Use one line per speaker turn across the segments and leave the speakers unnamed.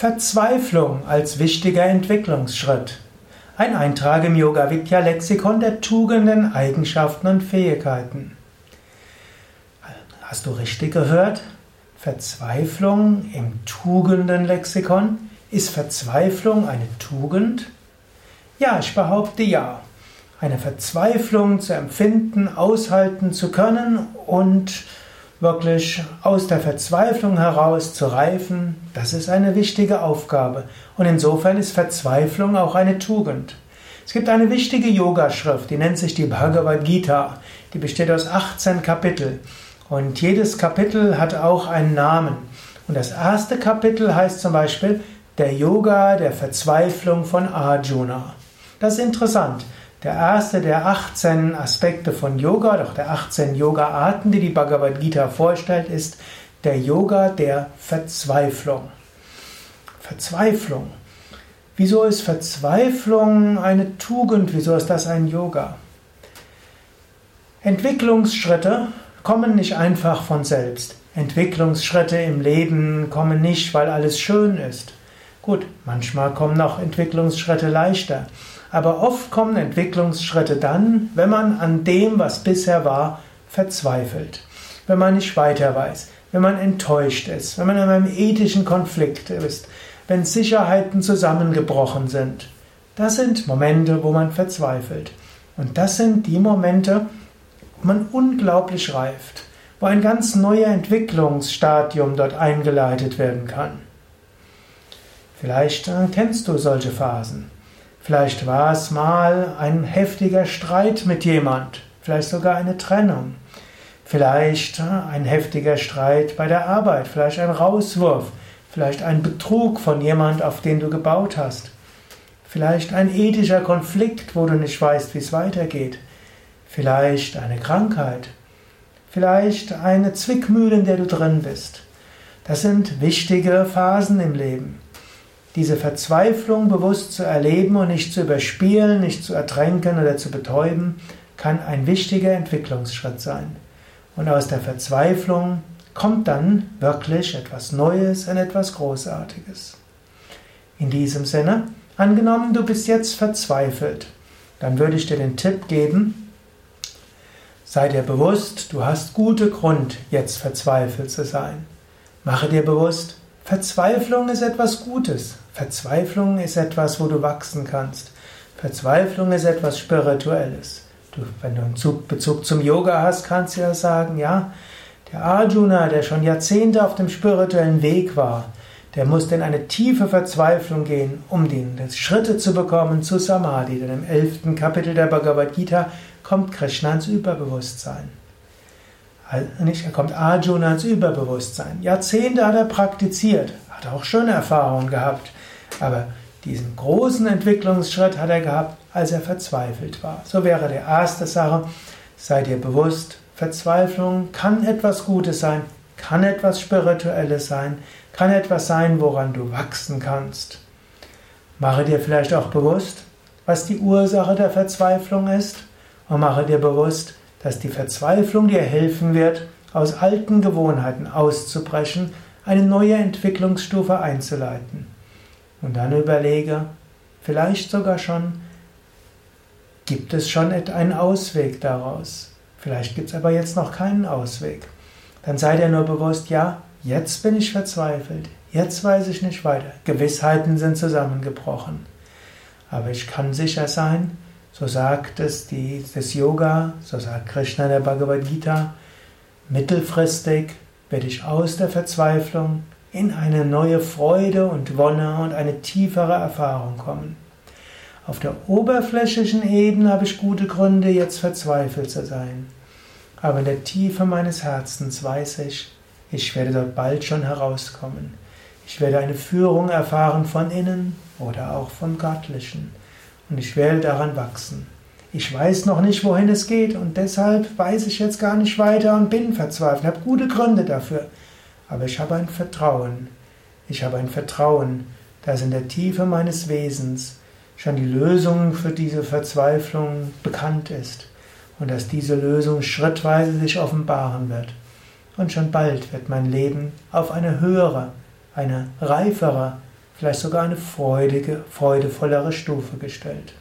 Verzweiflung als wichtiger Entwicklungsschritt. Ein Eintrag im Yoga Vidya Lexikon der Tugenden, Eigenschaften und Fähigkeiten. Hast du richtig gehört? Verzweiflung im Tugendenlexikon. Ist Verzweiflung eine Tugend? Ja, ich behaupte ja. Eine Verzweiflung zu empfinden, aushalten zu können und wirklich aus der Verzweiflung heraus zu reifen, das ist eine wichtige Aufgabe. Und insofern ist Verzweiflung auch eine Tugend. Es gibt eine wichtige Yogaschrift, die nennt sich die Bhagavad Gita. Die besteht aus 18 Kapitel. Und jedes Kapitel hat auch einen Namen. Und das erste Kapitel heißt zum Beispiel Der Yoga der Verzweiflung von Arjuna. Das ist interessant. Der erste der 18 Aspekte von Yoga, doch der 18 Yoga-Arten, die die Bhagavad Gita vorstellt, ist der Yoga der Verzweiflung. Verzweiflung. Wieso ist Verzweiflung eine Tugend? Wieso ist das ein Yoga? Entwicklungsschritte kommen nicht einfach von selbst. Entwicklungsschritte im Leben kommen nicht, weil alles schön ist. Gut, manchmal kommen auch Entwicklungsschritte leichter. Aber oft kommen Entwicklungsschritte dann, wenn man an dem, was bisher war, verzweifelt. Wenn man nicht weiter weiß, wenn man enttäuscht ist, wenn man in einem ethischen Konflikt ist, wenn Sicherheiten zusammengebrochen sind. Das sind Momente, wo man verzweifelt. Und das sind die Momente, wo man unglaublich reift, wo ein ganz neuer Entwicklungsstadium dort eingeleitet werden kann. Vielleicht äh, kennst du solche Phasen. Vielleicht war es mal ein heftiger Streit mit jemand, vielleicht sogar eine Trennung. Vielleicht ein heftiger Streit bei der Arbeit, vielleicht ein Rauswurf, vielleicht ein Betrug von jemand, auf den du gebaut hast. Vielleicht ein ethischer Konflikt, wo du nicht weißt, wie es weitergeht. Vielleicht eine Krankheit. Vielleicht eine Zwickmühle, in der du drin bist. Das sind wichtige Phasen im Leben diese Verzweiflung bewusst zu erleben und nicht zu überspielen, nicht zu ertränken oder zu betäuben, kann ein wichtiger Entwicklungsschritt sein. Und aus der Verzweiflung kommt dann wirklich etwas Neues und etwas Großartiges. In diesem Sinne, angenommen, du bist jetzt verzweifelt, dann würde ich dir den Tipp geben, sei dir bewusst, du hast gute Grund, jetzt verzweifelt zu sein. Mache dir bewusst, Verzweiflung ist etwas Gutes. Verzweiflung ist etwas, wo du wachsen kannst. Verzweiflung ist etwas Spirituelles. Du, wenn du einen Bezug zum Yoga hast, kannst du ja sagen, ja, der Arjuna, der schon Jahrzehnte auf dem spirituellen Weg war, der musste in eine tiefe Verzweiflung gehen, um die Schritte zu bekommen zu Samadhi. Denn im elften Kapitel der Bhagavad Gita kommt Krishna ins Überbewusstsein. Nicht, er kommt Arjuna ins Überbewusstsein. Jahrzehnte hat er praktiziert, hat auch schöne Erfahrungen gehabt, aber diesen großen Entwicklungsschritt hat er gehabt, als er verzweifelt war. So wäre die erste Sache, sei dir bewusst, Verzweiflung kann etwas Gutes sein, kann etwas Spirituelles sein, kann etwas sein, woran du wachsen kannst. Mache dir vielleicht auch bewusst, was die Ursache der Verzweiflung ist und mache dir bewusst, dass die Verzweiflung dir helfen wird, aus alten Gewohnheiten auszubrechen, eine neue Entwicklungsstufe einzuleiten. Und dann überlege, vielleicht sogar schon, gibt es schon einen Ausweg daraus? Vielleicht gibt es aber jetzt noch keinen Ausweg. Dann sei dir nur bewusst, ja, jetzt bin ich verzweifelt, jetzt weiß ich nicht weiter. Gewissheiten sind zusammengebrochen. Aber ich kann sicher sein, so sagt es die, das Yoga, so sagt Krishna der Bhagavad Gita, mittelfristig werde ich aus der Verzweiflung in eine neue Freude und Wonne und eine tiefere Erfahrung kommen. Auf der oberflächlichen Ebene habe ich gute Gründe, jetzt verzweifelt zu sein. Aber in der Tiefe meines Herzens weiß ich, ich werde dort bald schon herauskommen. Ich werde eine Führung erfahren von innen oder auch vom Göttlichen und ich werde daran wachsen. Ich weiß noch nicht, wohin es geht und deshalb weiß ich jetzt gar nicht weiter und bin verzweifelt, habe gute Gründe dafür. Aber ich habe ein Vertrauen. Ich habe ein Vertrauen, dass in der Tiefe meines Wesens schon die Lösung für diese Verzweiflung bekannt ist und dass diese Lösung schrittweise sich offenbaren wird. Und schon bald wird mein Leben auf eine höhere, eine reifere, vielleicht sogar eine freudige, freudevollere Stufe gestellt.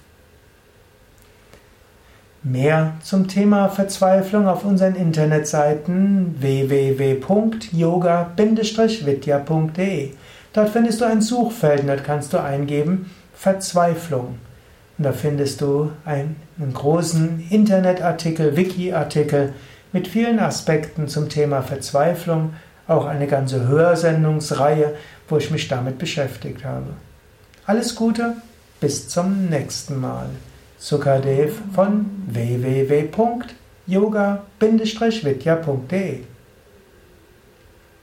Mehr zum Thema Verzweiflung auf unseren Internetseiten www.yoga-vidya.de. Dort findest du ein Suchfeld und dort kannst du eingeben Verzweiflung. Und da findest du einen, einen großen Internetartikel, Wiki-Artikel mit vielen Aspekten zum Thema Verzweiflung, auch eine ganze Hörsendungsreihe, wo ich mich damit beschäftigt habe. Alles Gute, bis zum nächsten Mal. Sukadev von www.yoga-vidya.de